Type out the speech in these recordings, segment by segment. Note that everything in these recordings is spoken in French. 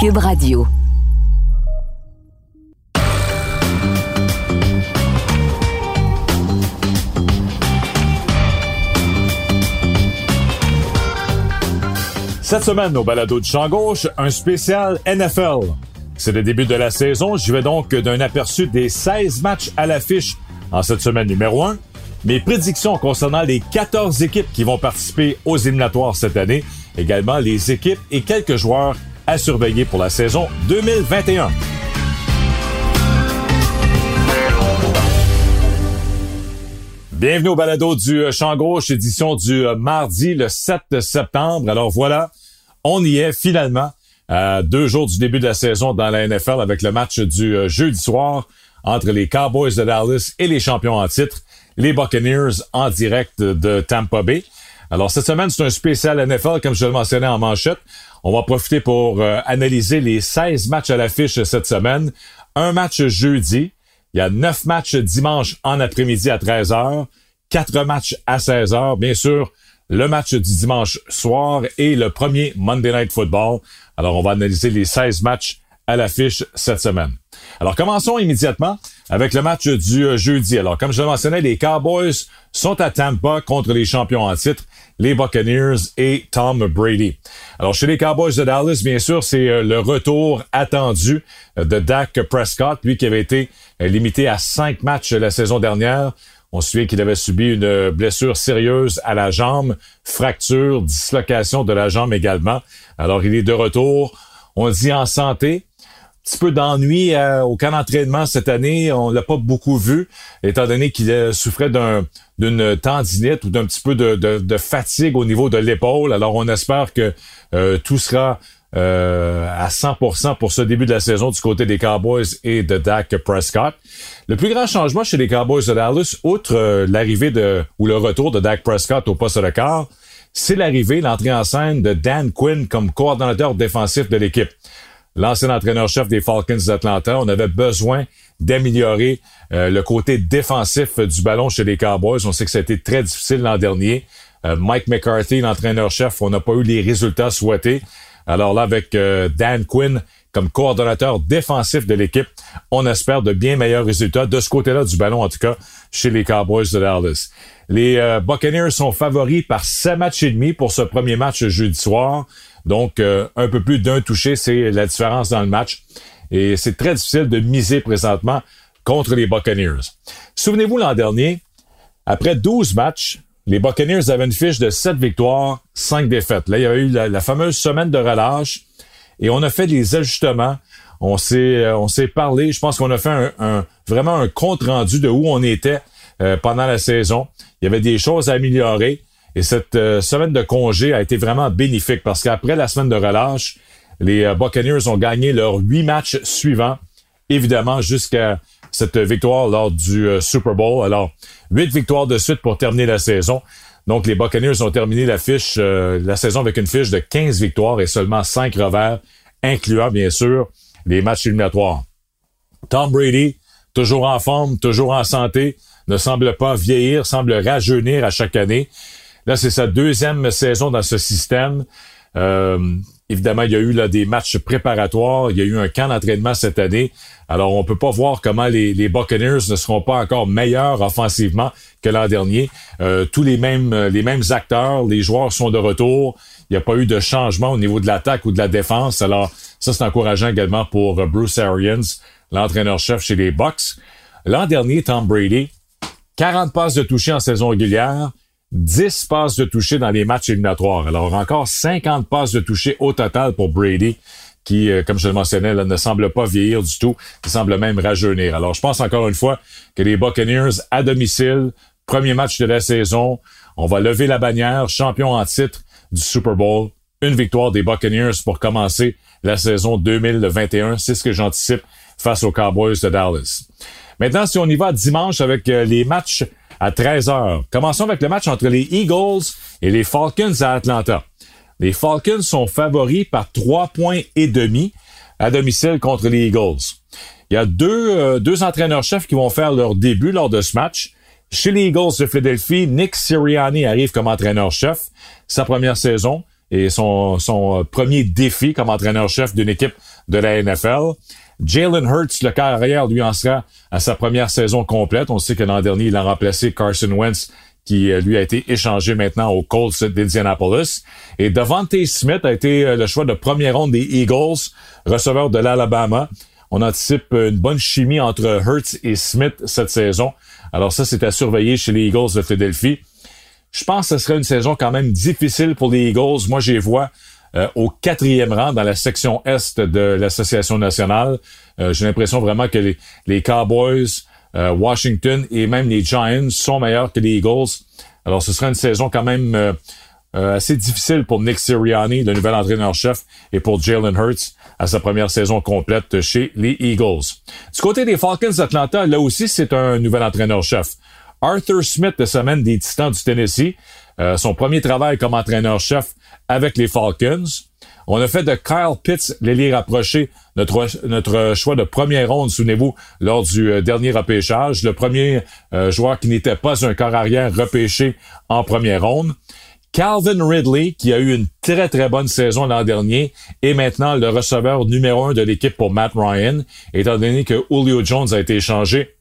Cube Radio. Cette semaine, au balado du champ gauche, un spécial NFL. C'est le début de la saison. Je vais donc d'un aperçu des 16 matchs à l'affiche en cette semaine numéro 1. Mes prédictions concernant les 14 équipes qui vont participer aux éliminatoires cette année. Également les équipes et quelques joueurs à surveiller pour la saison 2021. Bienvenue au balado du euh, Champ Gauche, édition du euh, mardi le 7 septembre. Alors voilà, on y est finalement à deux jours du début de la saison dans la NFL avec le match du euh, jeudi soir entre les Cowboys de Dallas et les champions en titre, les Buccaneers en direct de Tampa Bay. Alors cette semaine, c'est un spécial NFL, comme je le mentionnais en manchette. On va profiter pour analyser les 16 matchs à l'affiche cette semaine. Un match jeudi, il y a neuf matchs dimanche en après-midi à 13h, quatre matchs à 16h, bien sûr, le match du dimanche soir et le premier Monday Night Football. Alors, on va analyser les 16 matchs à l'affiche cette semaine. Alors, commençons immédiatement avec le match du euh, jeudi. Alors, comme je le mentionnais, les Cowboys sont à Tampa contre les champions en titre, les Buccaneers et Tom Brady. Alors, chez les Cowboys de Dallas, bien sûr, c'est euh, le retour attendu euh, de Dak Prescott, lui qui avait été limité à cinq matchs la saison dernière. On se qu'il avait subi une blessure sérieuse à la jambe, fracture, dislocation de la jambe également. Alors, il est de retour. On dit en santé, petit peu d'ennui euh, au camp d'entraînement cette année. On l'a pas beaucoup vu, étant donné qu'il euh, souffrait d'un d'une tendinite ou d'un petit peu de, fatigue au niveau de l'épaule. Alors, on espère que euh, tout sera à 100% pour ce début de la saison du côté des Cowboys et de Dak Prescott. Le plus grand changement chez les Cowboys de Dallas, outre l'arrivée ou le retour de Dak Prescott au poste de quart, c'est l'arrivée, l'entrée en scène de Dan Quinn comme coordonnateur défensif de l'équipe l'ancien entraîneur-chef des Falcons d'Atlanta. On avait besoin d'améliorer euh, le côté défensif du ballon chez les Cowboys. On sait que ça a été très difficile l'an dernier. Euh, Mike McCarthy, l'entraîneur-chef, on n'a pas eu les résultats souhaités. Alors là, avec euh, Dan Quinn comme coordonnateur défensif de l'équipe, on espère de bien meilleurs résultats de ce côté-là du ballon, en tout cas, chez les Cowboys de Dallas. Les Buccaneers sont favoris par 7 matchs et demi pour ce premier match jeudi soir. Donc, euh, un peu plus d'un touché, c'est la différence dans le match. Et c'est très difficile de miser présentement contre les Buccaneers. Souvenez-vous l'an dernier, après 12 matchs, les Buccaneers avaient une fiche de 7 victoires, 5 défaites. Là, il y a eu la, fameuse semaine de relâche et on a fait des ajustements. On s'est, euh, on s'est parlé. Je pense qu'on a fait un, vraiment un compte rendu de où on était euh, pendant la saison. Il y avait des choses à améliorer. Et cette euh, semaine de congé a été vraiment bénéfique parce qu'après la semaine de relâche, les euh, Buccaneers ont gagné leurs huit matchs suivants, évidemment jusqu'à cette victoire lors du euh, Super Bowl. Alors, huit victoires de suite pour terminer la saison. Donc, les Buccaneers ont terminé la fiche, la saison avec une fiche de 15 victoires et seulement 5 revers, incluant bien sûr les matchs éliminatoires. Tom Brady, toujours en forme, toujours en santé, ne semble pas vieillir, semble rajeunir à chaque année. Là, c'est sa deuxième saison dans ce système. Euh, évidemment, il y a eu là, des matchs préparatoires. Il y a eu un camp d'entraînement cette année. Alors, on peut pas voir comment les, les Buccaneers ne seront pas encore meilleurs offensivement que l'an dernier. Euh, tous les mêmes, les mêmes acteurs, les joueurs sont de retour. Il n'y a pas eu de changement au niveau de l'attaque ou de la défense. Alors, ça, c'est encourageant également pour Bruce Arians, l'entraîneur-chef chez les Bucks. L'an dernier, Tom Brady, 40 passes de toucher en saison régulière, 10 passes de toucher dans les matchs éliminatoires. Alors encore 50 passes de toucher au total pour Brady qui, euh, comme je le mentionnais, ne semble pas vieillir du tout, il semble même rajeunir. Alors, je pense encore une fois que les Buccaneers à domicile, premier match de la saison, on va lever la bannière, champion en titre du Super Bowl, une victoire des Buccaneers pour commencer la saison 2021. C'est ce que j'anticipe face aux Cowboys de Dallas. Maintenant, si on y va dimanche avec euh, les matchs à 13h. Commençons avec le match entre les Eagles et les Falcons à Atlanta. Les Falcons sont favoris par trois points et demi à domicile contre les Eagles. Il y a deux, euh, deux entraîneurs-chefs qui vont faire leur début lors de ce match. Chez les Eagles de Philadelphie, Nick Sirianni arrive comme entraîneur-chef. Sa première saison. Et son, son premier défi comme entraîneur-chef d'une équipe de la NFL. Jalen Hurts, le carrière, lui en sera à sa première saison complète. On sait que l'an dernier, il a remplacé Carson Wentz qui euh, lui a été échangé maintenant aux Colts d'Indianapolis. Et Devante Smith a été euh, le choix de première ronde des Eagles, receveur de l'Alabama. On anticipe une bonne chimie entre Hurts et Smith cette saison. Alors ça, c'est à surveiller chez les Eagles de Philadelphie. Je pense que ce serait une saison quand même difficile pour les Eagles. Moi, j'y vois euh, au quatrième rang dans la section Est de l'Association nationale. J'ai l'impression vraiment que les, Cowboys euh, Washington et même les Giants sont meilleurs que les Eagles. Alors, ce sera une saison quand même euh, euh, assez difficile pour Nick Sirianni, le nouvel entraîneur-chef, et pour Jalen Hurts à sa première saison complète chez les Eagles. Du côté des Falcons d'Atlanta, là aussi, c'est un nouvel entraîneur-chef. Arthur Smith de semaine des Titans du Tennessee, son premier travail comme entraîneur-chef avec les Falcons. On a fait de Kyle Pitts l'ailier rapproché notre, notre choix de première ronde, souvenez-vous, lors du euh, dernier repêchage. Le premier euh, joueur qui n'était pas un corps arrière repêché en première ronde. Calvin Ridley, qui a eu une très très bonne saison l'an dernier, est maintenant le receveur numéro un de l'équipe pour Matt Ryan, étant donné que Julio Jones a été échangé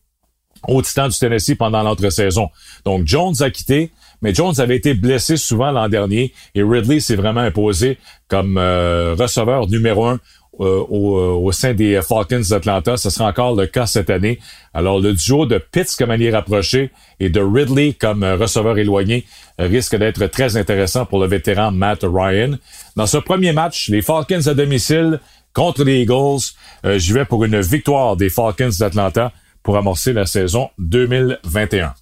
au Titan du Tennessee pendant l'entre-saison. Donc Jones a quitté, mais Jones avait été blessé souvent l'an dernier et Ridley s'est vraiment imposé comme euh, receveur numéro un euh, euh, au, sein des Falcons d'Atlanta. Ce sera encore le cas cette année. Alors, le duo de Pitts comme allié rapproché et de Ridley comme receveur éloigné risque d'être très intéressant pour le vétéran Matt Ryan. Dans ce premier match, les Falcons à domicile contre les Eagles, j'y vais pour une victoire des Falcons d'Atlanta pour amorcer la saison 2021.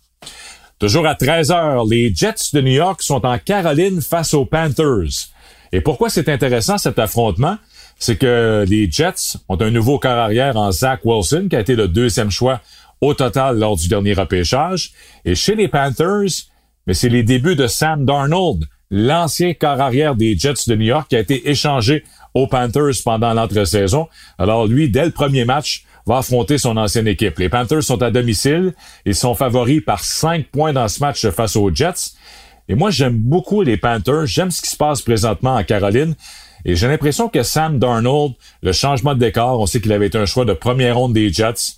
Toujours à 13 heures, les Jets de New York sont en Caroline face aux Panthers. Et pourquoi c'est intéressant cet affrontement? C'est que les Jets ont un nouveau corps arrière en Zach Wilson, qui a été le deuxième choix au total lors du dernier repêchage. Et chez les Panthers, mais c'est les débuts de Sam Darnold, l'ancien corps arrière des Jets de New York, qui a été échangé aux Panthers pendant l'entre-saison. Alors lui, dès le premier match, va affronter son ancienne équipe. Les Panthers sont à domicile. Ils sont favoris par cinq points dans ce match face aux Jets. Et moi, j'aime beaucoup les Panthers. J'aime ce qui se passe présentement en Caroline. Et j'ai l'impression que Sam Darnold, le changement de décor, on sait qu'il avait été un choix de première ronde des Jets.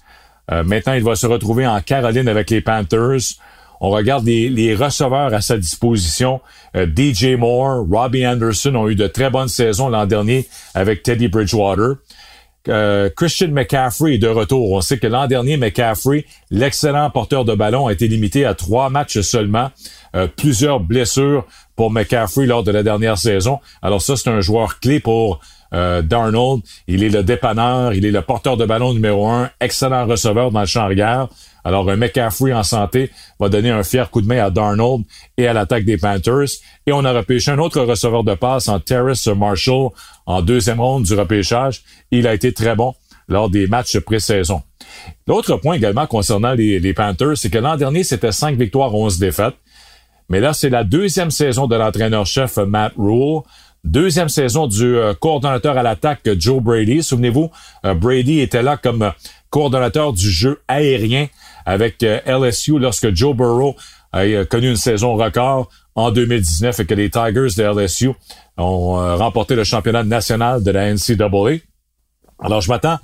Euh, maintenant, il va se retrouver en Caroline avec les Panthers. On regarde les, receveurs à sa disposition. Euh, DJ Moore, Robbie Anderson ont eu de très bonnes saisons l'an dernier avec Teddy Bridgewater. Euh, Christian McCaffrey est de retour. On sait que l'an dernier, McCaffrey, l'excellent porteur de ballon, a été limité à trois matchs seulement. Euh, plusieurs blessures pour McCaffrey lors de la dernière saison. Alors ça, c'est un joueur clé pour euh, Darnold. Il est le dépanneur, il est le porteur de ballon numéro un, excellent receveur dans le champ arrière. Alors, un McCaffrey en santé va donner un fier coup de main à Darnold et à l'attaque des Panthers. Et on a repêché un autre receveur de passe en Terrace Marshall en deuxième ronde du repêchage. Il a été très bon lors des matchs pré-saison. L'autre point également concernant les, Panthers, c'est que l'an dernier, c'était 5 victoires, 11 défaites. Mais là, c'est la deuxième saison de l'entraîneur-chef Matt Rule. Deuxième saison du euh, coordonnateur à l'attaque Joe Brady. Souvenez-vous, euh, Brady était là comme coordonnateur du jeu aérien avec euh, LSU lorsque Joe Burrow a euh, connu une saison record en 2019 et que les Tigers de LSU ont euh, remporté le championnat national de la NCAA. Alors, je m'attends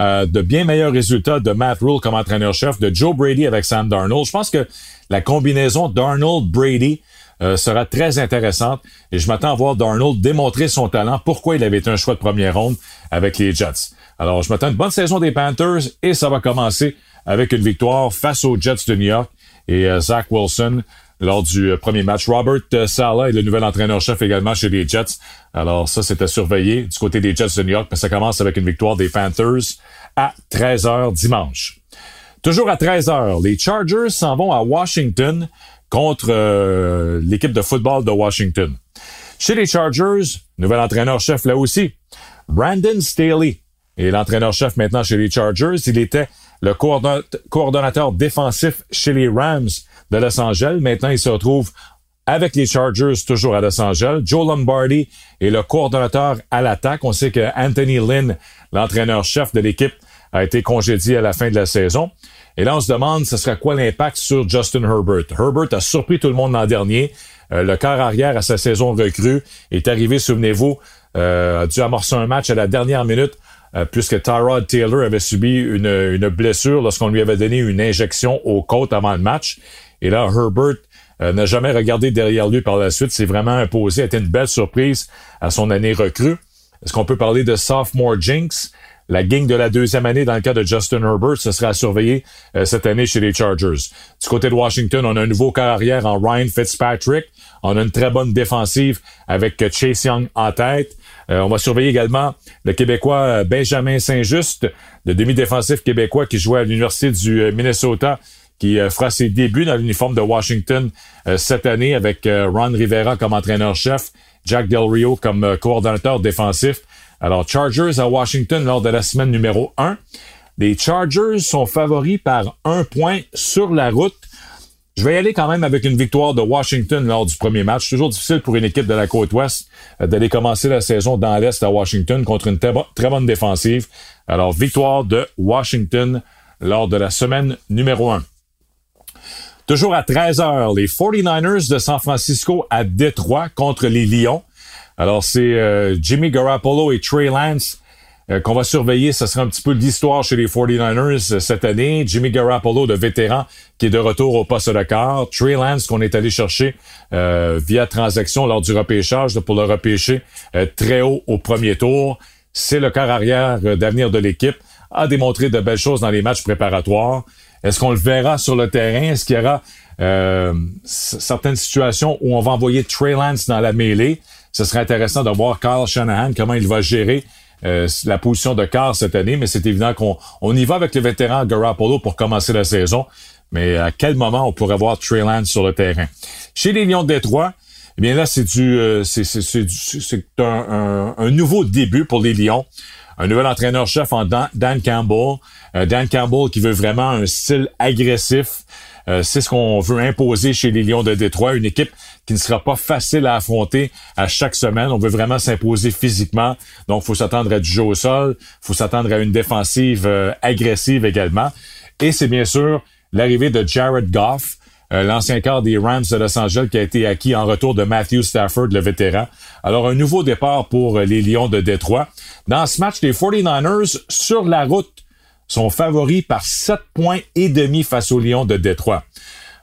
à de bien meilleurs résultats de Matt Rule comme entraîneur-chef, de Joe Brady avec Sam Darnold. Je pense que la combinaison Darnold-Brady sera très intéressante et je m'attends à voir Darnold démontrer son talent, pourquoi il avait été un choix de première ronde avec les Jets. Alors, je m'attends à une bonne saison des Panthers et ça va commencer avec une victoire face aux Jets de New York et euh, Zach Wilson lors du euh, premier match. Robert euh, Sala est le nouvel entraîneur-chef également chez les Jets. Alors ça, c'était surveillé du côté des Jets de New York, mais ça commence avec une victoire des Panthers à 13h dimanche. Toujours à 13h, les Chargers s'en vont à Washington contre l'équipe de football de Washington. Chez les Chargers, nouvel entraîneur-chef là aussi, Brandon Staley est l'entraîneur-chef maintenant chez les Chargers. Il était le coordonnateur défensif chez les Rams de Los Angeles. Maintenant, il se retrouve avec les Chargers, toujours à Los Angeles. Joe Lombardi est le coordonnateur à l'attaque. On sait que Anthony Lynn, l'entraîneur-chef de l'équipe, a été congédié à la fin de la saison. Et là, on se demande, ce sera quoi l'impact sur Justin Herbert? Herbert a surpris tout le monde l'an dernier. le quart arrière à sa saison recrue, est arrivé, souvenez-vous, a dû amorcer un match à la dernière minute puisque Tyrod Taylor avait subi une, une blessure lorsqu'on lui avait donné une injection aux côtes avant le match. Et là, Herbert n'a jamais regardé derrière lui par la suite, s'est vraiment imposé, été une belle surprise à son année recrue. Est-ce qu'on peut parler de sophomore jinx? La gang de la deuxième année dans le cas de Justin Herbert, ce sera à euh, cette année chez les Chargers. Du côté de Washington, on a un nouveau carrière en Ryan Fitzpatrick. On a une très bonne défensive avec Chase Young en tête. Euh, on va surveiller également le Québécois euh, Benjamin Saint-Just, le demi-défensif québécois qui jouait à l'Université du Minnesota, qui fera ses débuts dans l'uniforme de Washington cette année avec Ron Rivera comme entraîneur-chef, Jack Del Rio comme coordonnateur défensif. Alors, Chargers à Washington lors de la semaine numéro 1. Les Chargers sont favoris par un point sur la route. Je vais aller quand même avec une victoire de Washington lors du premier match. Toujours difficile pour une équipe de la côte ouest euh, d'aller commencer la saison dans l'Est à Washington contre une très bonne défensive. Alors, victoire de Washington lors de la semaine numéro 1. Toujours à 13h, les 49ers de San Francisco à Détroit contre les Lions. Alors, c'est euh, Jimmy Garoppolo et Trey Lance euh, qu'on va surveiller. Ce sera un petit peu l'histoire chez les 49ers euh, cette année. Jimmy Garoppolo, le vétéran, qui est de retour au poste de quart. Trey Lance, qu'on est allé chercher via transaction lors du repêchage pour le repêcher très haut au premier tour. C'est le quart arrière d'avenir de l'équipe. A démontré de belles choses dans les matchs préparatoires. Est-ce qu'on le verra sur le terrain? Est-ce qu'il y aura certaines situations où on va envoyer Trey Lance dans la mêlée? ce serait intéressant de voir Carl Shanahan, comment il va gérer euh, la position de Carl cette année, mais c'est évident qu'on on y va avec le vétéran Garoppolo pour commencer la saison. Mais à quel moment on pourrait voir Trey Lance sur le terrain? Chez les Lions de Détroit, eh bien là, c'est du, euh, c'est, un, un, nouveau début pour les Lions. Un nouvel entraîneur-chef en Dan, Campbell. Euh, Dan Campbell qui veut vraiment un style agressif. Euh, c'est ce qu'on veut imposer chez les Lions de Détroit, une équipe qui ne sera pas facile à affronter à chaque semaine. On veut vraiment s'imposer physiquement. Donc, faut s'attendre à du jeu au sol, faut s'attendre à une défensive euh, agressive également. Et c'est bien sûr l'arrivée de Jared Goff, euh, l'ancien quart des Rams de Los Angeles qui a été acquis en retour de Matthew Stafford, le vétéran. Alors, un nouveau départ pour les Lions de Détroit. Dans ce match, les 49ers sur la route sont favoris par 7 points et demi face aux Lions de Détroit.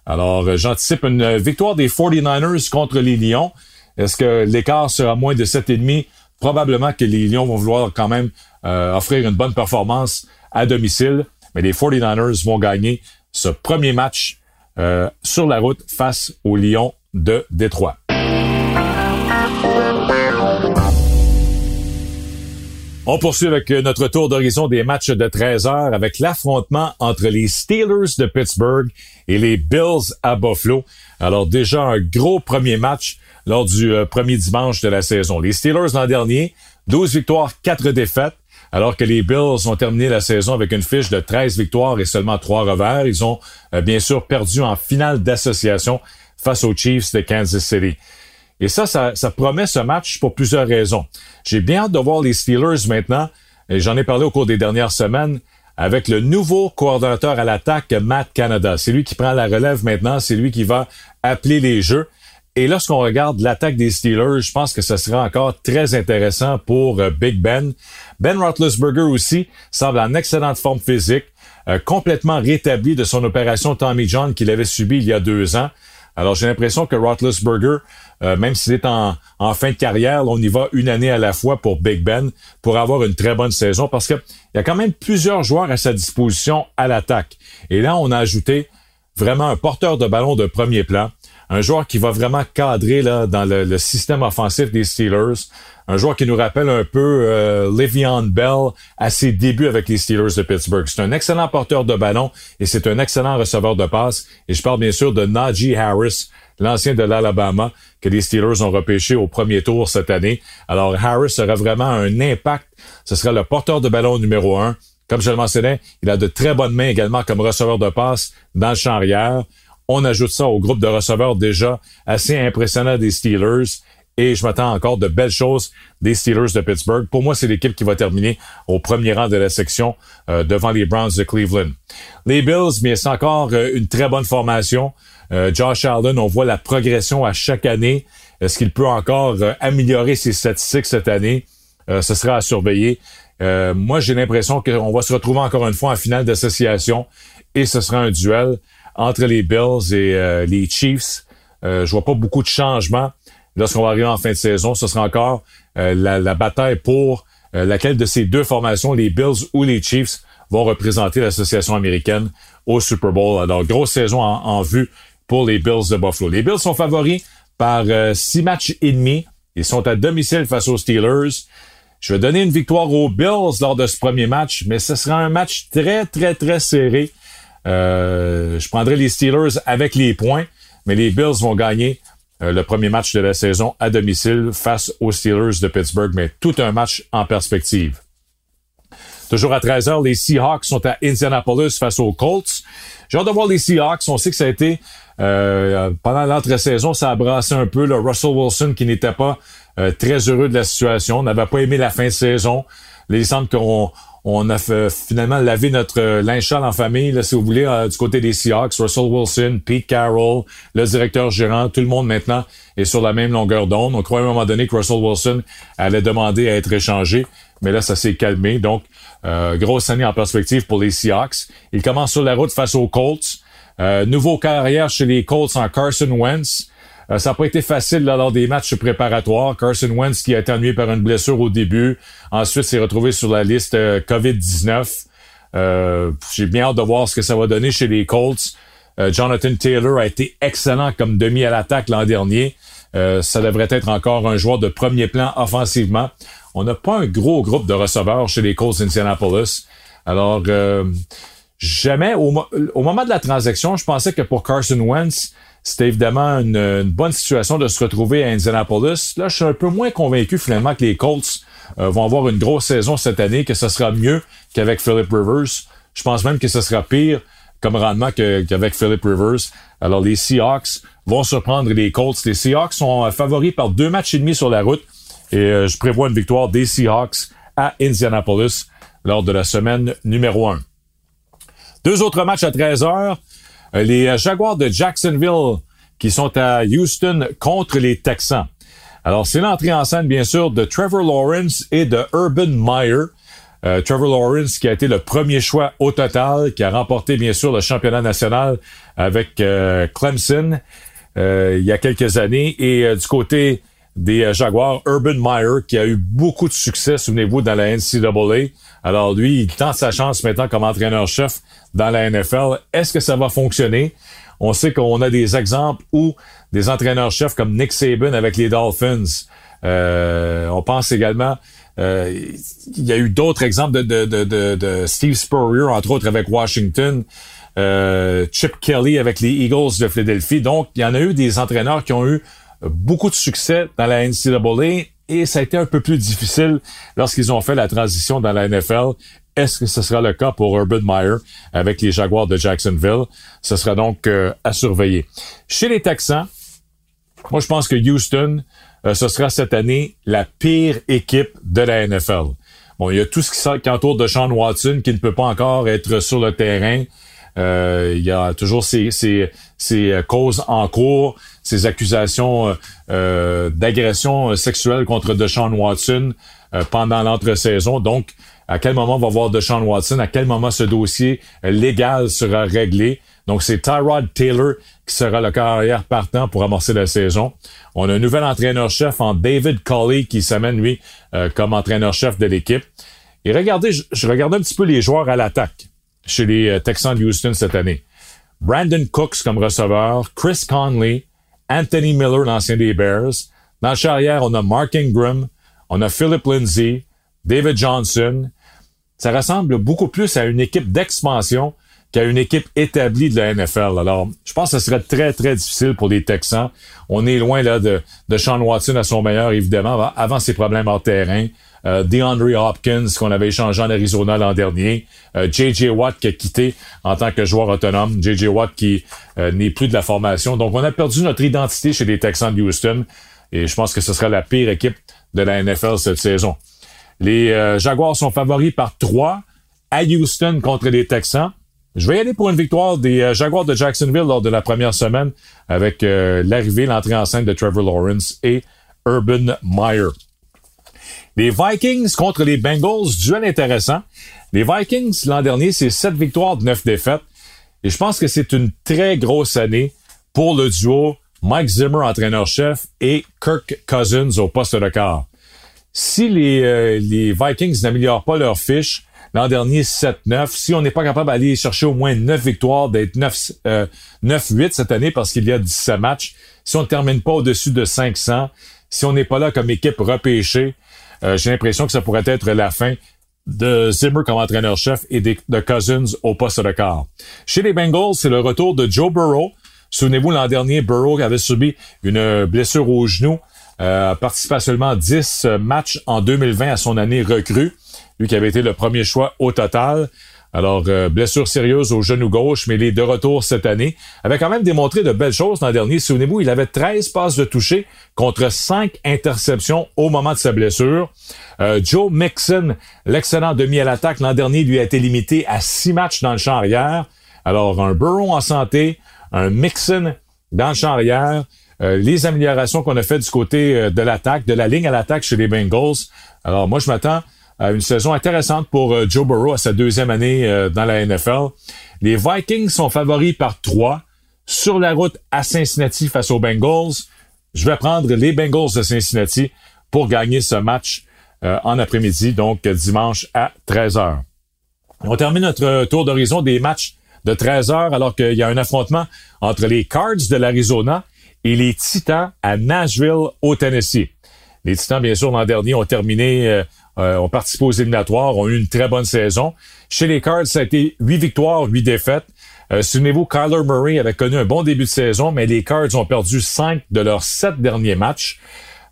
Alors, euh, j'anticipe une victoire des 49ers contre les Lions. Est-ce que l'écart sera moins de 7,5? Probablement que les Lions vont vouloir quand même euh, offrir une bonne performance à domicile, mais les 49ers vont gagner ce premier match euh, sur la route face aux Lions de Détroit. On poursuit avec notre tour d'horizon des matchs de 13 heures avec l'affrontement entre les Steelers de Pittsburgh et les Bills à Buffalo. Alors déjà un gros premier match lors du euh, premier dimanche de la saison. Les Steelers l'an dernier, 12 victoires, 4 défaites. Alors que les Bills ont terminé la saison avec une fiche de 13 victoires et seulement 3 revers, ils ont euh, bien sûr perdu en finale d'association face aux Chiefs de Kansas City. Et ça, ça, promet ce match pour plusieurs raisons. J'ai bien hâte de voir les Steelers maintenant, et j'en ai parlé au cours des dernières semaines, avec le nouveau coordonnateur à l'attaque, Matt Canada. C'est lui qui prend la relève maintenant, c'est lui qui va appeler les jeux. Et lorsqu'on regarde l'attaque des Steelers, je pense que ce sera encore très intéressant pour euh, Big Ben. Ben Roethlisberger aussi semble en excellente forme physique, euh, complètement rétabli de son opération Tommy John qu'il avait subi il y a deux ans. Alors j'ai l'impression que Roethlisberger euh, même s'il est en, fin de carrière, on y va une année à la fois pour Big Ben pour avoir une très bonne saison parce qu'il y a quand même plusieurs joueurs à sa disposition à l'attaque. Et là, on a ajouté vraiment un porteur de ballon de premier plan, un joueur qui va vraiment cadrer là, dans le, système offensif des Steelers, un joueur qui nous rappelle un peu euh, Le'Veon Bell à ses débuts avec les Steelers de Pittsburgh. C'est un excellent porteur de ballon et c'est un excellent receveur de passe. Et je parle bien sûr de Najee Harris, l'ancien de l'Alabama, que les Steelers ont repêché au premier tour cette année. Alors Harris aura vraiment un impact. Ce sera le porteur de ballon numéro un. Comme je le mentionnais, il a de très bonnes mains également comme receveur de passe dans le champ arrière. On ajoute ça au groupe de receveurs déjà assez impressionnant des Steelers. et je m'attends encore de belles choses des Steelers de Pittsburgh. Pour moi, c'est l'équipe qui va terminer au premier rang de la section euh, devant les Browns de Cleveland. Les Bills, mais c'est encore euh, une très bonne formation. Euh, Josh Allen, on voit la progression à chaque année. Est-ce qu'il peut encore améliorer ses statistiques cette année? ce sera à surveiller. moi, j'ai l'impression qu'on va se retrouver encore une fois en finale d'association et ce sera un duel entre les Bills et les Chiefs. je vois pas beaucoup de changements lorsqu'on va arriver en fin de saison, ce sera encore euh, la, bataille pour euh, laquelle de ces deux formations, les Bills ou les Chiefs, vont représenter l'association américaine au Super Bowl. Alors, grosse saison en, vue pour les Bills de Buffalo. Les Bills sont favoris par euh, six matchs et demi. Ils sont à domicile face aux Steelers. Je vais donner une victoire aux Bills lors de ce premier match, mais ce sera un match très, très, très serré. Je prendrai les Steelers avec les points, mais les Bills vont gagner euh, le premier match de la saison à domicile face aux Steelers de Pittsburgh, mais tout un match en perspective. Toujours à 13h, les Seahawks sont à Indianapolis face aux Colts. J'ai hâte de voir les Seahawks. On sait que ça a été, euh, pendant l'entre-saison, ça a brassé un peu. Le Russell Wilson qui n'était pas euh, très heureux de la situation, n'avait pas aimé la fin de saison. Les centres qu'on on a finalement lavé notre euh, linge en famille, là, si vous voulez, euh, du côté des Seahawks, Russell Wilson, Pete Carroll, le directeur gérant, tout le monde maintenant est sur la même longueur d'onde. On croyait à un moment donné que Russell Wilson allait demander à être échangé, mais là, ça s'est calmé. Donc, euh, grosse année en perspective pour les Seahawks. Il commence sur la route face aux Colts. nouveau carrière chez les Colts en Carson Wentz. Euh, ça n'a pas été facile lors des matchs préparatoires. Carson Wentz qui a été ennuyé par une blessure au début, ensuite s'est retrouvé sur la liste euh, COVID-19. Euh, j'ai bien hâte de voir ce que ça va donner chez les Colts. Jonathan Taylor a été excellent comme demi à l'attaque l'an dernier. ça devrait être encore un joueur de premier plan offensivement. On n'a pas un gros groupe de receveurs chez les Colts d'Indianapolis. Alors, jamais, au, moment de la transaction, je pensais que pour Carson Wentz, c'était évidemment une, bonne situation de se retrouver à Indianapolis. Là, je suis un peu moins convaincu finalement que les Colts euh, vont avoir une grosse saison cette année, que ce sera mieux qu'avec Philip Rivers. Je pense même que ce sera pire comme rendement qu'avec Philip Rivers. Alors les Seahawks vont surprendre les Colts. Les Seahawks sont euh, favoris par deux matchs et demi sur la route et euh, je prévois une victoire des Seahawks à Indianapolis lors de la semaine numéro un. Deux autres matchs à 13 heures. Euh, les euh, Jaguars de Jacksonville qui sont à Houston contre les Texans. Alors, c'est l'entrée en scène, bien sûr, de Trevor Lawrence et de Urban Meyer. Euh, Trevor Lawrence qui a été le premier choix au total, qui a remporté, bien sûr, le championnat national avec Clemson il y a quelques années. Et du côté des Jaguars, Urban Meyer, qui a eu beaucoup de succès, souvenez-vous, dans la NCAA. Alors lui, il tente sa chance maintenant comme entraîneur-chef dans la NFL. Est-ce que ça va fonctionner? On sait qu'on a des exemples où des entraîneurs-chefs comme Nick Saban avec les Dolphins. Euh, on pense également, euh, il y a eu d'autres exemples de, de, de, de, Steve Spurrier, entre autres avec Washington, euh, Chip Kelly avec les Eagles de Philadelphie. Donc, il y en a eu des entraîneurs qui ont eu beaucoup de succès dans la NCAA et ça a été un peu plus difficile lorsqu'ils ont fait la transition dans la NFL. Est-ce que ce sera le cas pour Urban Meyer avec les Jaguars de Jacksonville? Ce sera donc euh, à surveiller. Chez les Texans, moi je pense que Houston, euh, ce sera cette année la pire équipe de la NFL. Bon, il y a tout ce qui, qui entoure de Sean Watson qui ne peut pas encore être sur le terrain. Euh, il y a toujours ces, ces causes en cours ces accusations euh, euh, d'agression sexuelle contre Deshaun Watson euh, pendant l'entre-saison. Donc, à quel moment on va voir Deshaun Watson? À quel moment ce dossier légal sera réglé? Donc, c'est Tyrod Taylor qui sera le carrière partant pour amorcer la saison. On a un nouvel entraîneur-chef en David Colley qui s'amène, lui, comme entraîneur-chef de l'équipe. Et regardez, je, je un petit peu les joueurs à l'attaque chez les Texans de Houston cette année. Brandon Cooks comme receveur, Chris Conley, Anthony Miller, l'ancien des Bears. Dans le charrière, on a Mark Ingram, on a Philip Lindsay, David Johnson. Ça ressemble beaucoup plus à une équipe d'expansion qu'à une équipe établie de la NFL. Alors, je pense que ce serait très, très difficile pour les Texans. On est loin là de, de Sean Watson à son meilleur, évidemment, avant ses problèmes hors terrain. Euh, DeAndre Hopkins, qu'on avait échangé en Arizona l'an dernier, euh, J.J. Watt qui a quitté en tant que joueur autonome, J.J. Watt qui euh, n'est plus de la formation. Donc, on a perdu notre identité chez les Texans de Houston. Et je pense que ce sera la pire équipe de la NFL cette saison. Les euh, Jaguars sont favoris par 3 à Houston contre les Texans. Je vais y aller pour une victoire des euh, Jaguars de Jacksonville lors de la première semaine avec euh, l'arrivée, l'entrée en scène de Trevor Lawrence et Urban Meyer. Les Vikings contre les Bengals, duel intéressant. Les Vikings, l'an dernier, c'est 7 victoires, 9 défaites. Et je pense que c'est une très grosse année pour le duo Mike Zimmer, entraîneur-chef, et Kirk Cousins au poste de quart. Si les, euh, les Vikings n'améliorent pas leur fiche, l'an dernier 7-9, si on n'est pas capable d'aller chercher au moins 9 victoires, d'être 9-8 euh, cette année parce qu'il y a 17 matchs, si on ne termine pas au-dessus de 500, si on n'est pas là comme équipe repêchée, euh, j'ai l'impression que ça pourrait être la fin de Zimmer comme entraîneur-chef et de, Cousins au poste de quart. Chez les Bengals, c'est le retour de Joe Burrow. Souvenez-vous, l'an dernier, Burrow avait subi une blessure au genou, euh, participé à seulement 10 matchs en 2020 à son année recrue. Lui qui avait été le premier choix au total. Alors, euh, blessure sérieuse au genou gauche, mais il est de retour cette année. Avait quand même démontré de belles choses l'an dernier. Souvenez-vous, il avait 13 passes de toucher contre 5 interceptions au moment de sa blessure. Euh, Joe Mixon, l'excellent demi à l'attaque l'an dernier, lui a été limité à 6 matchs dans le champ arrière. Alors, un Burrow en santé, un Mixon dans le champ arrière, euh, les améliorations qu'on a fait du côté de l'attaque, de la ligne à l'attaque chez les Bengals. Alors, moi, je m'attends une saison intéressante pour euh, Joe Burrow à sa deuxième année euh, dans la NFL. Les Vikings sont favoris par trois sur la route à Cincinnati face aux Bengals. Je vais prendre les Bengals de Cincinnati pour gagner ce match euh, en après-midi, donc dimanche à 13h. On termine notre tour d'horizon des matchs de 13h alors qu'il y a un affrontement entre les Cards de l'Arizona et les Titans à Nashville au Tennessee. Les Titans, bien sûr, l'an dernier ont terminé euh, ont participé aux éliminatoires, ont eu une très bonne saison. Chez les Cards, ça a été huit victoires, huit défaites. Euh, Souvenez-vous, Kyler Murray avait connu un bon début de saison, mais les Cards ont perdu cinq de leurs sept derniers matchs.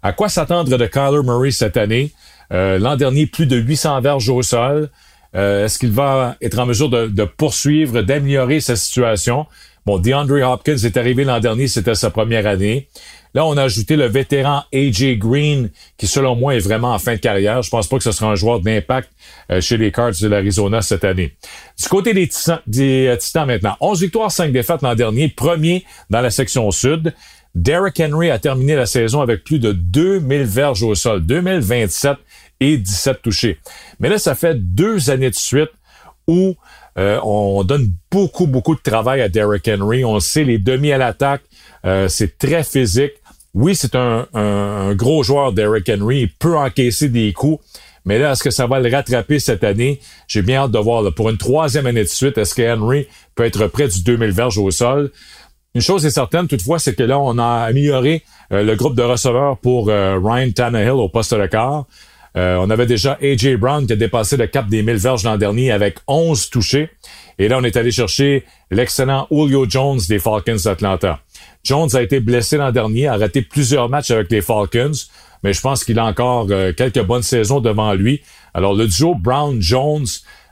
À quoi s'attendre de Kyler Murray cette année? Euh, L'an dernier, plus de 800 verges au sol. Euh, est-ce qu'il va être en mesure de, de poursuivre, d'améliorer sa situation? Bon, DeAndre Hopkins est arrivé l'an dernier, c'était sa première année. Là, on a ajouté le vétéran AJ Green, qui selon moi est vraiment en fin de carrière. Je pense pas que ce sera un joueur d'impact euh, chez les Cards de l'Arizona cette année. Du côté des Titans, des euh, Titans maintenant, 11 victoires, 5 défaites l'an dernier, premier dans la section sud. Derrick Henry a terminé la saison avec plus de 2000 verges au sol, 2027 et 17 touchés. Mais là, ça fait deux années de suite où euh, on donne beaucoup, beaucoup de travail à Derrick Henry. On sait les demi à l'attaque, c'est très physique. Oui, c'est un, gros joueur, Derrick Henry. Il peut encaisser des coups. Mais là, est-ce que ça va le rattraper cette année? J'ai bien hâte de voir. Pour une troisième année de suite, est-ce que Henry peut être près du 2000 verges au sol? Une chose est certaine, toutefois, c'est que là, on a amélioré euh, le groupe de receveurs pour euh, Ryan Tannehill au poste de quart. Euh, on avait déjà A.J. Brown qui a dépassé le cap des 1000 verges l'an dernier avec 11 touchés. Et là, on est allé chercher l'excellent Julio Jones des Falcons d'Atlanta. Jones a été blessé l'an dernier, a raté plusieurs matchs avec les Falcons, mais je pense qu'il a encore euh, quelques bonnes saisons devant lui. Alors le duo Brown-Jones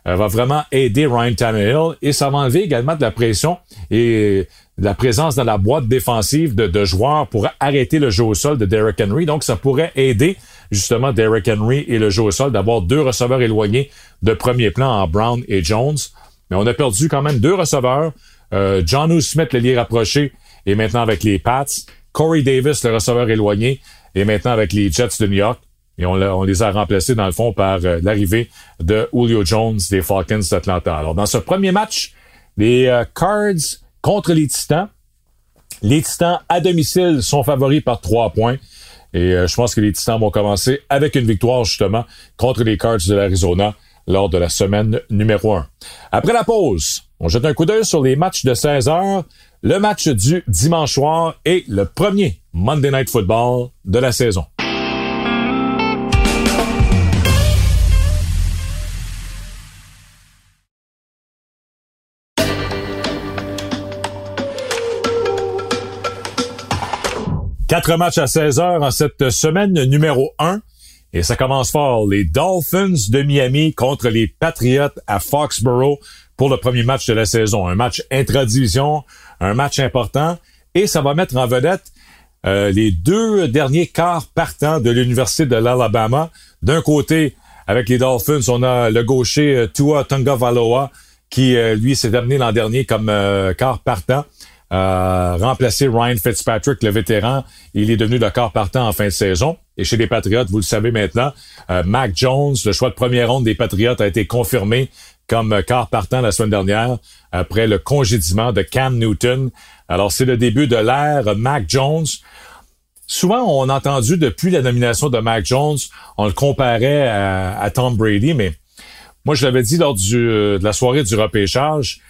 euh, va vraiment aider Ryan Tannehill et ça va enlever également de la pression et la présence dans la boîte défensive de, joueurs pour arrêter le jeu au sol de Derrick Henry. Donc ça pourrait aider justement Derrick Henry et le jeu au sol d'avoir deux receveurs éloignés de premier plan en Brown et Jones. Mais on a perdu quand même deux receveurs. Euh, John Smith, le rapproché, et maintenant avec les Pats. Corey Davis, le receveur éloigné, et maintenant avec les Jets de New York. Et on, on les a remplacés, dans le fond, par euh, l'arrivée de Julio Jones des Falcons d'Atlanta. Alors, dans ce premier match, les euh, Cards contre les Titans. Les Titans, à domicile, sont favoris par trois points. Et euh, je pense que les Titans vont commencer avec une victoire, justement, contre les Cards de l'Arizona lors de la semaine numéro un. Après la pause, on jette un coup d'œil sur les matchs de 16 heures le match du dimanche soir est le premier Monday Night Football de la saison. Quatre matchs à 16 heures en cette semaine numéro 1. Et ça commence fort. Les Dolphins de Miami contre les Patriots à Foxborough pour le premier match de la saison. Un match intra-division, un match important. Et ça va mettre en vedette les deux derniers quarts partants de l'Université de l'Alabama. D'un côté, avec les Dolphins, on a le gaucher Tua Valoa qui, lui, s'est amené l'an dernier comme quart partant. Euh, remplacé Ryan Fitzpatrick, le vétéran. Il est devenu le corps partant en fin de saison. Et chez les Patriotes, vous le savez maintenant, euh, Mac Jones, le choix de première ronde des Patriotes, a été confirmé comme quart partant la semaine dernière après le congédiement de Cam Newton. Alors, c'est le début de l'ère Mac Jones. Souvent, on a entendu depuis la nomination de Mac Jones, on le comparait à, Tom Brady, mais moi, je l'avais dit lors euh, de la soirée du repêchage,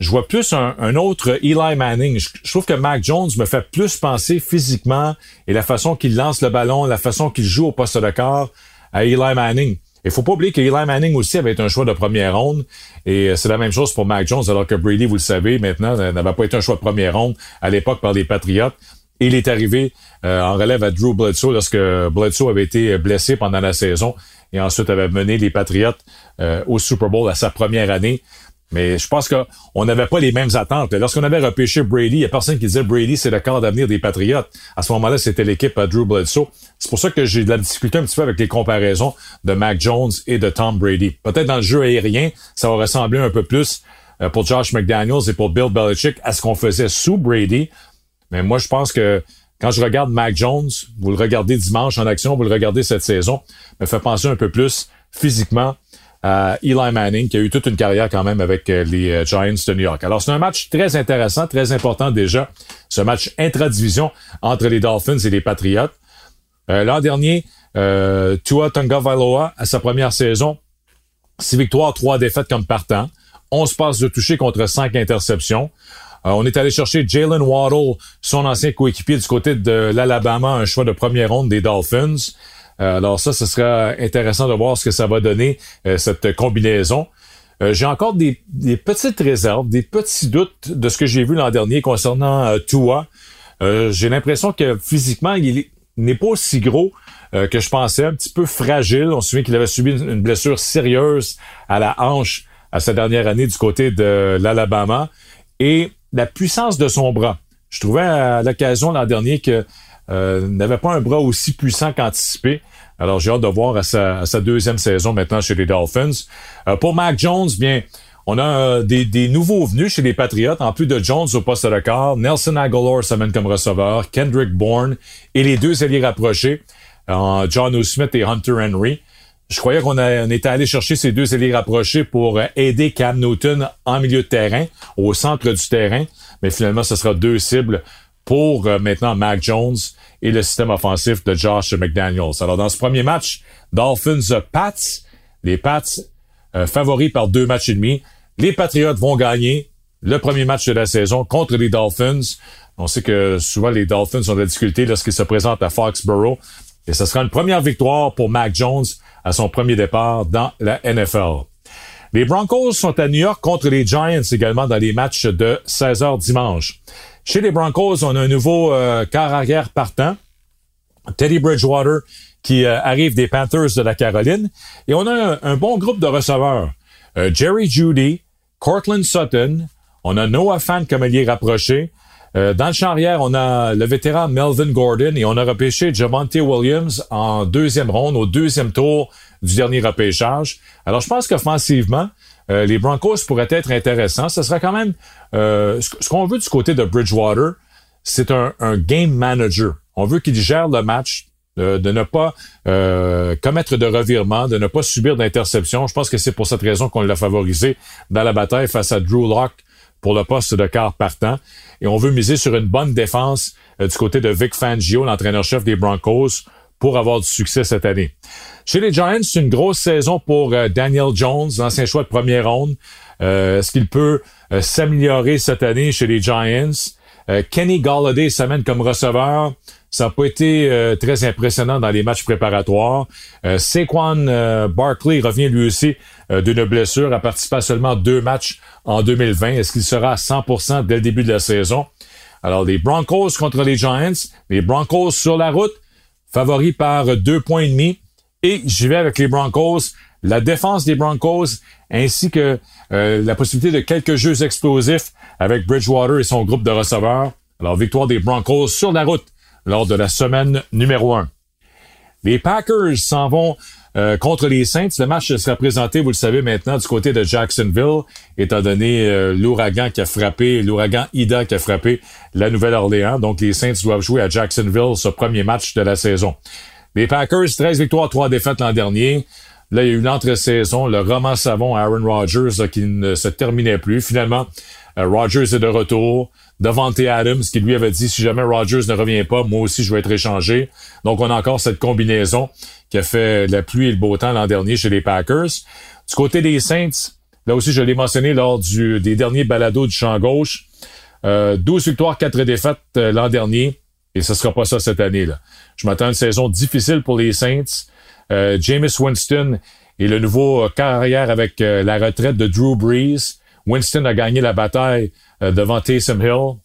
je vois plus un, autre Eli Manning. Je, trouve que Mac Jones me fait plus penser physiquement et la façon qu'il lance le ballon, la façon qu'il joue au poste de corps à Eli Manning. Il faut pas oublier que Eli Manning aussi avait un choix de première ronde et euh, c'est la même chose pour Mac Jones alors que Brady, vous le savez, maintenant n'avait pas été un choix de première ronde à l'époque par les Patriotes. il est arrivé euh, en relève à Drew Bledsoe lorsque Bledsoe avait été blessé pendant la saison et ensuite avait mené les Patriotes euh, au Super Bowl à sa première année. Mais je pense qu'on n'avait pas les mêmes attentes. Lorsqu'on avait repêché Brady, il n'y a personne qui disait Brady, c'est le corps d'avenir des Patriotes. À ce moment-là, c'était l'équipe Drew Bledsoe. C'est pour ça que j'ai de la difficulté un petit peu avec les comparaisons de Mac Jones et de Tom Brady. Peut-être dans le jeu aérien, ça va ressembler un peu plus euh, pour Josh McDaniels et pour Bill Belichick à ce qu'on faisait sous Brady. Mais moi, je pense que quand je regarde Mac Jones, vous le regardez dimanche en action, vous le regardez cette saison, me fait penser un peu plus physiquement à Eli Manning, qui a eu toute une carrière quand même avec euh, les euh, Giants de New York. Alors, c'est un match très intéressant, très important déjà, ce match intra-division entre les Dolphins et les Patriots. Euh, L'an dernier, euh, Tua Valoa, à sa première saison, six victoires, trois défaites comme partant, 11 passes de toucher contre cinq interceptions. on est allé chercher Jalen Waddle, son ancien coéquipier du côté de l'Alabama, un choix de première ronde des Dolphins. Euh, alors ça, ce sera intéressant de voir ce que ça va donner, euh, cette combinaison. Euh, j'ai encore des, petites réserves, des petits doutes de ce que j'ai vu l'an dernier concernant Tua. j'ai l'impression que physiquement, il n'est pas aussi gros que je pensais, un petit peu fragile. On se souvient qu'il avait subi une blessure sérieuse à la hanche à sa dernière année du côté de l'Alabama. Et la puissance de son bras. Je trouvais à l'occasion l'an dernier que euh, n'avait pas un bras aussi puissant qu'anticipé. Alors j'ai hâte de voir à sa, deuxième saison maintenant chez les Dolphins. Euh, pour Mac Jones, bien, on a euh, des, nouveaux venus chez les Patriots, en plus de Jones au poste de quart, Nelson Aguilar s'amène comme receveur, Kendrick Bourne et les deux alliés rapprochés, John O. Smith et Hunter Henry. Je croyais qu'on on était allé chercher ces deux alliés rapprochés pour aider Cam Newton en milieu de terrain, au centre du terrain, mais finalement ce sera deux cibles pour maintenant Mac Jones et le système offensif de Josh McDaniels. Alors, dans ce premier match, Dolphins-Pats, les Pats euh, favoris par deux matchs et demi. Les Patriots vont gagner le premier match de la saison contre les Dolphins. On sait que souvent les Dolphins ont de la difficulté lorsqu'ils se présentent à Foxborough. Et ce sera une première victoire pour Mac Jones à son premier départ dans la NFL. Les Broncos sont à New York contre les Giants également dans les matchs de 16 h dimanche. Chez les Broncos, on a un nouveau euh, arrière partant, Teddy Bridgewater, qui euh, arrive des Panthers de la Caroline. Et on a un, bon groupe de receveurs. Euh, Jerry Judy, Cortland Sutton, on a Noah Fant comme allié rapproché. Euh, dans le champ arrière, on a le vétéran Melvin Gordon et on a repêché Javante Williams en deuxième ronde, au deuxième tour du dernier repêchage. Alors, je pense qu'offensivement, euh, les Broncos pourraient être intéressants. Ce sera quand même euh, ce, qu'on veut du côté de Bridgewater, c'est un, game manager. On veut qu'il gère le match, de ne pas commettre de revirements, de ne pas subir d'interception. Je pense que c'est pour cette raison qu'on l'a favorisé dans la bataille face à Drew Locke pour le poste de quart partant. Et on veut miser sur une bonne défense du côté de Vic Fangio, l'entraîneur-chef des Broncos, pour avoir du succès cette année. Chez les Giants, c'est une grosse saison pour euh, Daniel Jones, l'ancien choix de première ronde. Euh, est-ce qu'il peut euh, s'améliorer cette année chez les Giants? Kenny Galladay s'amène comme receveur. Ça n'a pas été très impressionnant dans les matchs préparatoires. Saquon Barkley revient lui aussi d'une blessure, a participé à seulement deux matchs en 2020. Est-ce qu'il sera à 100% dès le début de la saison? Alors, les Broncos contre les Giants, les Broncos sur la route, favoris par deux points et demi. Et j'y vais avec les Broncos, la défense des Broncos, ainsi que euh, la possibilité de quelques jeux explosifs avec Bridgewater et son groupe de receveurs. Alors, victoire des Broncos sur la route lors de la semaine numéro 1. Les Packers s'en vont euh, contre les Saints. Le match sera présenté, vous le savez maintenant, du côté de Jacksonville, étant donné euh, l'ouragan qui a frappé, l'ouragan Ida qui a frappé la Nouvelle-Orléans. Donc, les Saints doivent jouer à Jacksonville ce premier match de la saison. Les Packers, 13 victoires, 3 défaites l'an dernier. Là, il y a eu une entre-saison, le roman savon Aaron Rodgers qui ne se terminait plus. Finalement, euh, Rodgers est de retour. Devante Adams qui lui avait dit si jamais Rodgers ne revient pas, moi aussi je vais être échangé. Donc on a encore cette combinaison qui a fait la pluie et le beau temps l'an dernier chez les Packers. Du côté des Saints, là aussi je l'ai mentionné lors du, des derniers balados du champ gauche. Euh, 12 victoires, 4 défaites euh, l'an dernier. Et ce sera pas ça cette année. là. Je m'attends à une saison difficile pour les Saints. Euh, Jameis Winston et le nouveau carrière avec euh, la retraite de Drew Brees. Winston a gagné la bataille euh, devant Taysom Hill.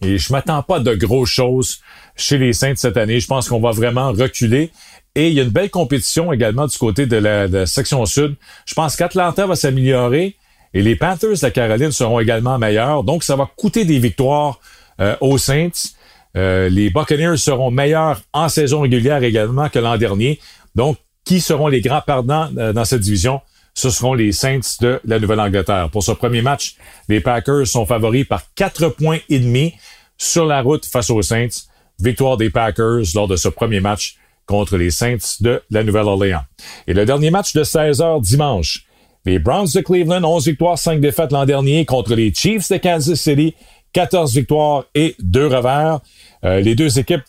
Et je m'attends pas de grosses choses chez les Saints cette année. Je pense qu'on va vraiment reculer. Et il y a une belle compétition également du côté de la, section sud. Je pense qu'Atlanta va s'améliorer et les Panthers de la Caroline seront également meilleurs. Donc, ça va coûter des victoires euh, aux Saints. Euh, les Buccaneers seront meilleurs en saison régulière également que l'an dernier. Donc, qui seront les grands perdants euh, dans cette division? Ce seront les Saints de la Nouvelle-Angleterre. Pour ce premier match, les Packers sont favoris par quatre points et demi sur la route face aux Saints. Victoire des Packers lors de ce premier match contre les Saints de la Nouvelle-Orléans. Et le dernier match de 16 heures dimanche. Les Browns de Cleveland, 11 victoires, 5 défaites l'an dernier contre les Chiefs de Kansas City, 14 victoires et 2 revers. Euh, les deux équipes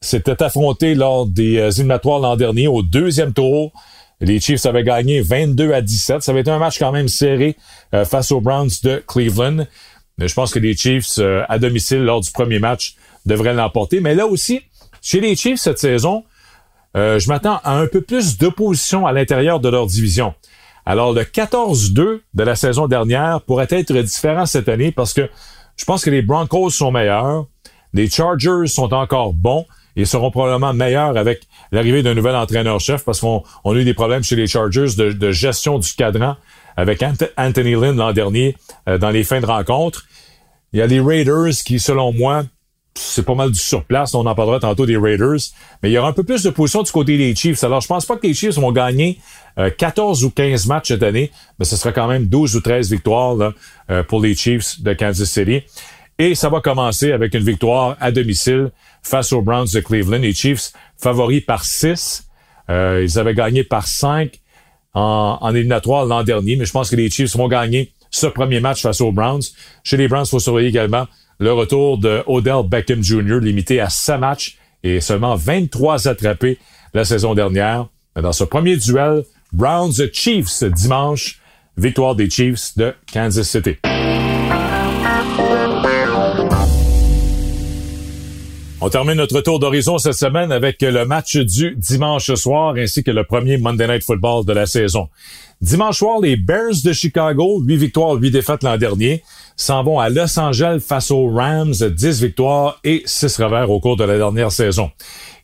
s'étaient affrontées lors des euh, éliminatoires l'an dernier au deuxième tour. Les Chiefs avaient gagné 22 à 17. Ça avait été un match quand même serré euh, face aux Browns de Cleveland. Je pense que les Chiefs, euh, à domicile, lors du premier match, devraient l'emporter. Mais là aussi, chez les Chiefs cette saison, euh, je m'attends à un peu plus d'opposition à l'intérieur de leur division. Alors, le 14-2 de la saison dernière pourrait être différent cette année parce que je pense que les Broncos sont meilleurs, les Chargers sont encore bons et seront probablement meilleurs avec l'arrivée d'un nouvel entraîneur-chef parce qu'on on a eu des problèmes chez les Chargers de, de gestion du cadran avec Anthony Lynn l'an dernier euh, dans les fins de rencontre. Il y a les Raiders qui, selon moi, c'est pas mal du surplace. On en parlera tantôt des Raiders. Mais il y aura un peu plus de position du côté des Chiefs. Alors, je pense pas que les Chiefs vont gagner euh, 14 ou 15 matchs cette année, mais ce sera quand même 12 ou 13 victoires là, euh, pour les Chiefs de Kansas City. Et ça va commencer avec une victoire à domicile face aux Browns de Cleveland. Les Chiefs favoris par 6. Euh, ils avaient gagné par 5 en, en éliminatoire l'an dernier, mais je pense que les Chiefs vont gagner ce premier match face aux Browns. Chez les Browns, il faut surveiller également le retour de Odell Beckham Jr., limité à 7 matchs et seulement 23 attrapés la saison dernière. Dans ce premier duel, Browns-Chiefs dimanche, victoire des Chiefs de Kansas City. On termine notre tour d'horizon cette semaine avec le match du dimanche soir ainsi que le premier Monday Night Football de la saison. Dimanche soir, les Bears de Chicago, 8 victoires, 8 défaites l'an dernier, s'en vont à Los Angeles face aux Rams, 10 victoires et 6 revers au cours de la dernière saison.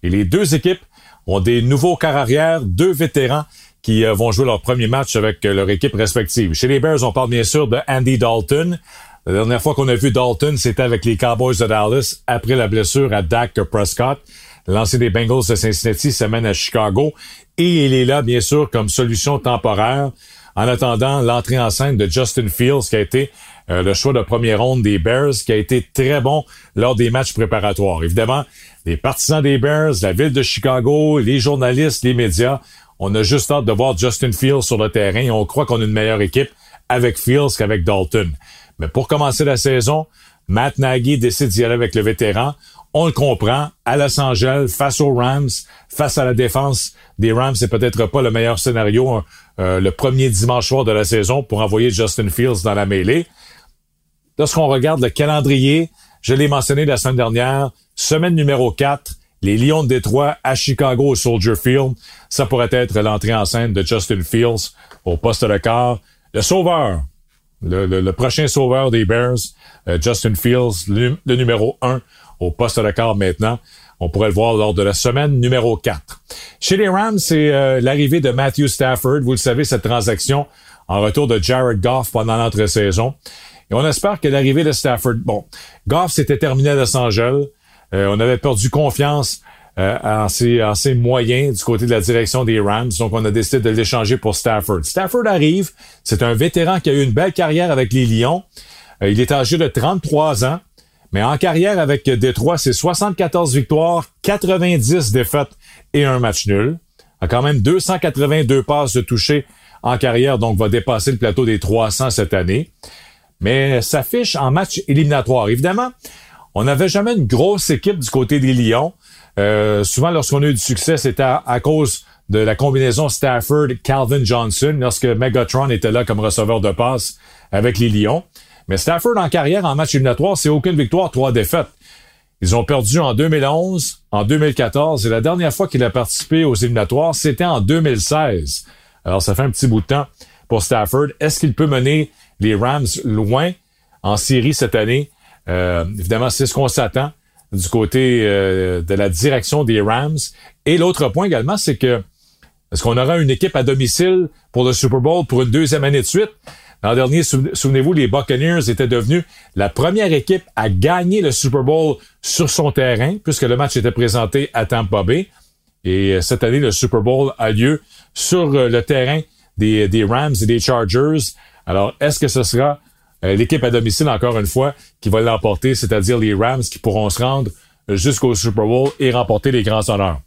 Et les deux équipes ont des nouveaux arrière, deux vétérans qui euh, vont jouer leur premier match avec euh, leur équipe respective. Chez les Bears, on parle bien sûr de Andy Dalton, la dernière fois qu'on a vu Dalton, c'était avec les Cowboys de Dallas après la blessure à Dak Prescott. L'ancien des Bengals de Cincinnati s'amène à Chicago et il est là, bien sûr, comme solution temporaire en attendant l'entrée en scène de Justin Fields, qui a été euh, le choix de première ronde des Bears, qui a été très bon lors des matchs préparatoires. Évidemment, les partisans des Bears, la ville de Chicago, les journalistes, les médias, on a juste hâte de voir Justin Fields sur le terrain et on croit qu'on a une meilleure équipe avec Fields qu'avec Dalton. Mais pour commencer la saison, Matt Nagy décide d'y aller avec le vétéran. On le comprend. À Los Angeles, face aux Rams, face à la défense des Rams, c'est peut-être pas le meilleur scénario euh, le premier dimanche soir de la saison pour envoyer Justin Fields dans la mêlée. Lorsqu'on regarde le calendrier, je l'ai mentionné la semaine dernière, semaine numéro 4, les Lions de Détroit à Chicago au Soldier Field. Ça pourrait être l'entrée en scène de Justin Fields au poste de quart. Le sauveur, le, prochain sauveur des Bears, euh, Justin Fields, le, numéro 1 au poste de quart maintenant. On pourrait le voir lors de la semaine numéro 4. Chez les Rams, c'est euh, l'arrivée de Matthew Stafford. Vous le savez, cette transaction en retour de Jared Goff pendant l'entre-saison. Et on espère que l'arrivée de Stafford... Bon, Goff s'était terminé à Los Angeles. on avait perdu confiance euh, en, ses, du côté de la direction des Rams. Donc, on a décidé de l'échanger pour Stafford. Stafford arrive. C'est un vétéran qui a eu une belle carrière avec les Lions. Euh, il est âgé de 33 ans. Mais en carrière avec Détroit, c'est 74 victoires, 90 défaites et un match nul. A quand même 282 passes de toucher en carrière, donc va dépasser le plateau des 300 cette année. Mais s'affiche en match éliminatoire. Évidemment, on n'avait jamais une grosse équipe du côté des Lions. Euh, souvent, lorsqu'on a eu du succès, c'était à, cause de la combinaison Stafford-Calvin Johnson, lorsque Megatron était là comme receveur de passe avec les Lions. Mais Stafford, en carrière, en match éliminatoire, c'est aucune victoire, trois défaites. Ils ont perdu en 2011, en 2014, et la dernière fois qu'il a participé aux éliminatoires, c'était en 2016. Alors, ça fait un petit bout de temps pour Stafford. Est-ce qu'il peut mener les Rams loin en série cette année? Euh, évidemment, c'est ce qu'on s'attend du côté euh, de la direction des Rams. Et l'autre point également, c'est que est-ce qu'on aura une équipe à domicile pour le Super Bowl pour une deuxième année de suite? L'an dernier, souvenez-vous, les Buccaneers étaient devenus la première équipe à gagner le Super Bowl sur son terrain, puisque le match était présenté à Tampa Bay. Et euh, cette année, le Super Bowl a lieu sur euh, le terrain des, des Rams et des Chargers. Alors, est-ce que ce sera l'équipe à domicile, encore une fois, qui va l'emporter, c'est-à-dire les Rams qui pourront se rendre jusqu'au Super Bowl et remporter les grands honneurs.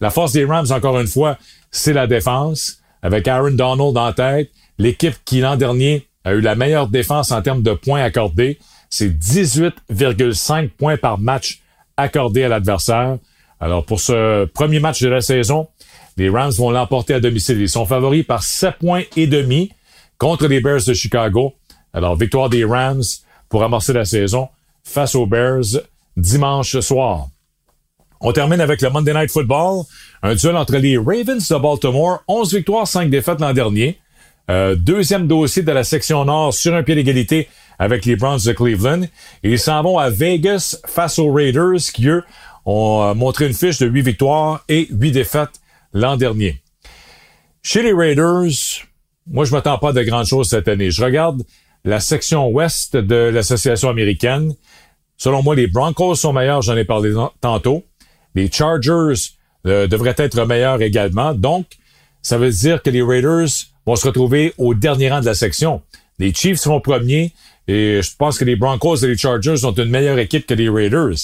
La force des Rams, encore une fois, c'est la défense, avec Aaron Donald en tête, l'équipe qui l'an dernier a eu la meilleure défense en termes de points accordés. C'est 18,5 points par match accordés à l'adversaire. Alors pour ce premier match de la saison, les Rams vont l'emporter à domicile. Ils sont favoris par 7 points et demi contre les Bears de Chicago. Alors, victoire des Rams pour amorcer la saison face aux Bears dimanche soir. On termine avec le Monday Night Football, un duel entre les Ravens de Baltimore, 11 victoires, 5 défaites l'an dernier. Euh, deuxième dossier de la section nord sur un pied d'égalité avec les Browns de Cleveland. ils s'en vont à Vegas face aux Raiders qui, eux, ont euh, montré une fiche de 8 victoires et 8 défaites l'an dernier. Chez les Raiders, moi, je m'attends pas de grandes choses cette année. Je regarde la section ouest de l'association américaine. Selon moi, les Broncos sont meilleurs, j'en ai parlé tantôt. Les Chargers euh, devraient être meilleurs également. Donc, ça veut dire que les Raiders vont se retrouver au dernier rang de la section. Les Chiefs seront premiers et je pense que les Broncos et les Chargers ont une meilleure équipe que les Raiders.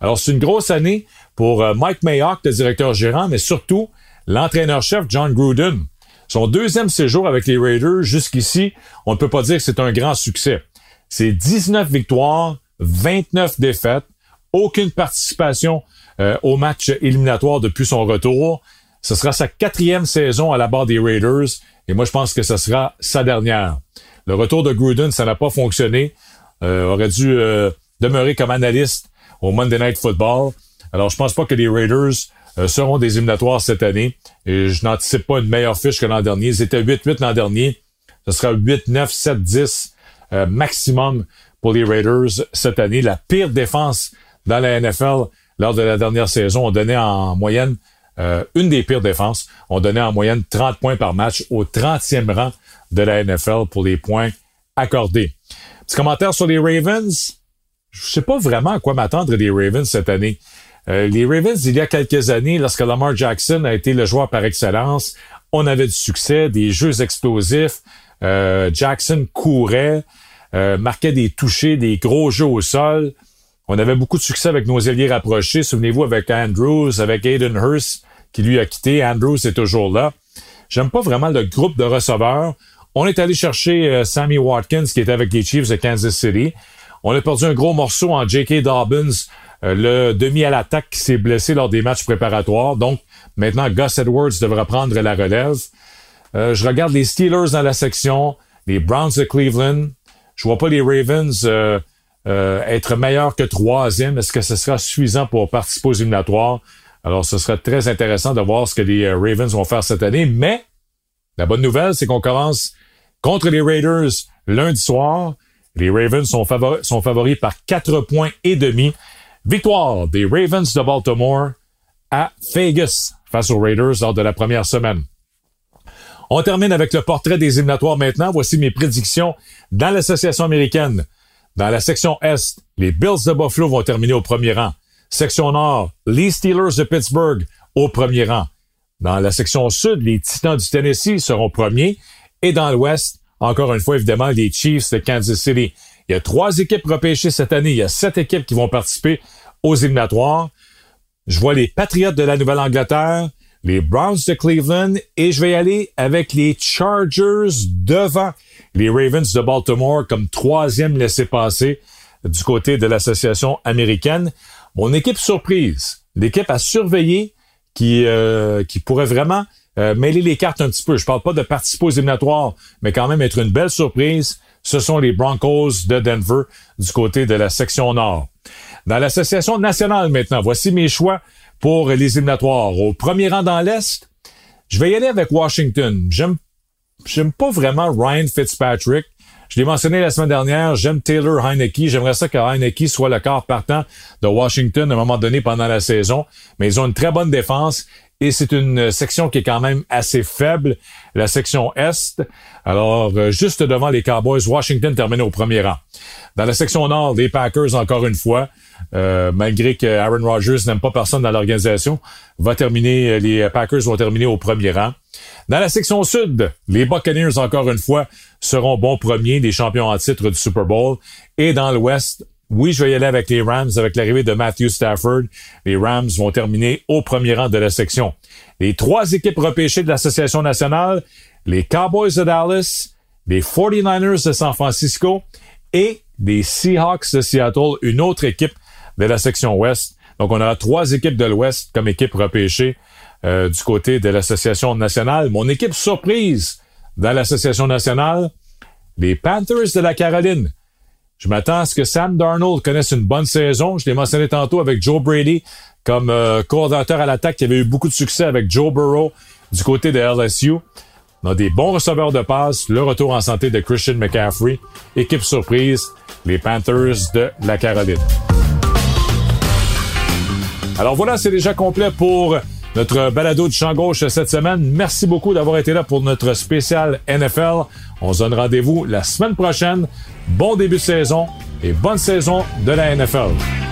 Alors, c'est une grosse année pour euh, Mike Mayock, le directeur gérant, mais surtout l'entraîneur-chef John Gruden. Son deuxième séjour avec les Raiders, jusqu'ici, on ne peut pas dire que c'est un grand succès. C'est 19 victoires, 29 défaites, aucune participation euh, au match éliminatoire depuis son retour. Ce sera sa quatrième saison à la barre des Raiders et moi je pense que ce sera sa dernière. Le retour de Gruden, ça n'a pas fonctionné. Euh, aurait dû euh, demeurer comme analyste au Monday Night Football. Alors je pense pas que les Raiders seront des éliminatoires cette année. Et je n'anticipe pas une meilleure fiche que l'an dernier. Ils étaient 8-8 l'an dernier. Ce sera 8-9, 7-10 euh, maximum pour les Raiders cette année. La pire défense dans la NFL lors de la dernière saison. On donnait en moyenne euh, une des pires défenses. On donnait en moyenne 30 points par match au 30e rang de la NFL pour les points accordés. Petit commentaire sur les Ravens. Je sais pas vraiment à quoi m'attendre des Ravens cette année. Euh, les Ravens, il y a quelques années, lorsque Lamar Jackson a été le joueur par excellence, on avait du succès, des jeux explosifs. Euh, Jackson courait, euh, marquait des touchés, des gros jeux au sol. On avait beaucoup de succès avec nos ailiers rapprochés. Souvenez-vous avec Andrews, avec Aiden Hurst, qui lui a quitté. Andrews est toujours là. J'aime pas vraiment le groupe de receveurs. On est allé chercher Sammy Watkins, qui était avec les Chiefs de Kansas City. On a perdu un gros morceau en J.K. Dobbins, le demi à l'attaque qui s'est blessé lors des matchs préparatoires. Donc, maintenant, Gus Edwards devra prendre la relève. Euh, je regarde les Steelers dans la section, les Browns de Cleveland. Je vois pas les Ravens euh, être meilleurs que troisième. Est-ce que ce sera suffisant pour participer aux éliminatoires? Alors, ce sera très intéressant de voir ce que les Ravens vont faire cette année. Mais, la bonne nouvelle, c'est qu'on commence contre les Raiders lundi soir. Les Ravens sont, sont favoris par quatre points et demi. Victoire des Ravens de Baltimore à Vegas face aux Raiders lors de la première semaine. On termine avec le portrait des éliminatoires maintenant. Voici mes prédictions dans l'association américaine. Dans la section Est, les Bills de Buffalo vont terminer au premier rang. Section Nord, les Steelers de Pittsburgh au premier rang. Dans la section Sud, les Titans du Tennessee seront premiers. Et dans l'Ouest, encore une fois, évidemment, les Chiefs de Kansas City. Il y a trois équipes repêchées cette année. Il y a sept équipes qui vont participer aux éliminatoires. Je vois les Patriots de la Nouvelle-Angleterre, les Browns de Cleveland et je vais y aller avec les Chargers devant les Ravens de Baltimore comme troisième laissé-passer du côté de l'association américaine. Mon équipe surprise, l'équipe à surveiller qui, euh, pourrait vraiment euh, mêler les cartes un petit peu. Je parle pas de participer aux éliminatoires, mais quand même être une belle surprise. Ce sont les Broncos de Denver du côté de la section nord. Dans l'association nationale maintenant, voici mes choix pour les éliminatoires. Au premier rang dans l'Est, je vais y aller avec Washington. J'aime, j'aime pas vraiment Ryan Fitzpatrick. Je l'ai mentionné la semaine dernière, j'aime Taylor Heineke. J'aimerais ça que Heineke soit le corps partant de Washington à un moment donné pendant la saison. Mais ils ont une très bonne défense et c'est une section qui est quand même assez faible, la section Est. Alors, euh, juste devant les Cowboys, Washington termine au premier rang. Dans la section Nord, les Packers, encore une fois, euh, malgré que Aaron Rodgers n'aime pas personne dans l'organisation, va terminer, euh, les Packers vont terminer au premier rang. Dans la section sud, les Buccaneers, encore une fois, seront bons premiers, des champions en titre du Super Bowl. Et dans l'Ouest, oui, je vais y aller avec les Rams, avec l'arrivée de Matthew Stafford. Les Rams vont terminer au premier rang de la section. Les trois équipes repêchées de l'Association nationale, les Cowboys de Dallas, les 49ers de San Francisco et les Seahawks de Seattle, une autre équipe de la section ouest. Donc, on aura trois équipes de l'ouest comme équipe repêchée euh, du côté de l'Association nationale. Mon équipe surprise dans l'Association nationale, les Panthers de la Caroline. Je m'attends à ce que Sam Darnold connaisse une bonne saison. Je l'ai mentionné tantôt avec Joe Brady comme euh, coordinateur à l'attaque qui avait eu beaucoup de succès avec Joe Burrow du côté de LSU. On a des bons receveurs de passe, le retour en santé de Christian McCaffrey. Équipe surprise, les Panthers de la Caroline. Alors voilà, c'est déjà complet pour notre balado de champ gauche cette semaine. Merci beaucoup d'avoir été là pour notre spécial NFL. On se donne rendez-vous la semaine prochaine. Bon début de saison et bonne saison de la NFL.